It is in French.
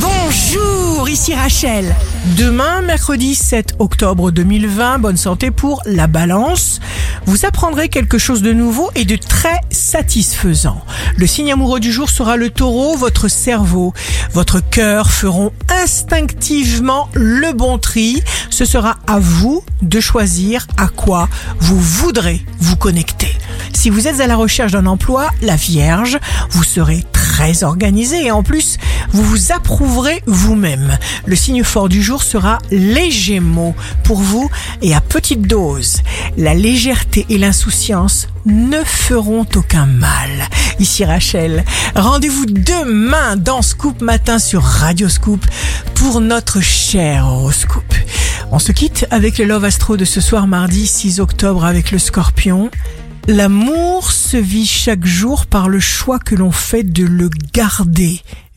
Bonjour, ici Rachel. Demain, mercredi 7 octobre 2020, bonne santé pour la balance. Vous apprendrez quelque chose de nouveau et de très satisfaisant. Le signe amoureux du jour sera le taureau, votre cerveau, votre cœur feront instinctivement le bon tri. Ce sera à vous de choisir à quoi vous voudrez vous connecter. Si vous êtes à la recherche d'un emploi, la Vierge, vous serez très organisé et en plus, vous vous approuverez vous-même. Le signe fort du jour sera les Gémeaux pour vous et à petite dose. La légèreté et l'insouciance ne feront aucun mal. Ici Rachel, rendez-vous demain dans Scoop Matin sur Radio Scoop pour notre cher horoscope. On se quitte avec le Love Astro de ce soir mardi 6 octobre avec le Scorpion. L'amour se vit chaque jour par le choix que l'on fait de le garder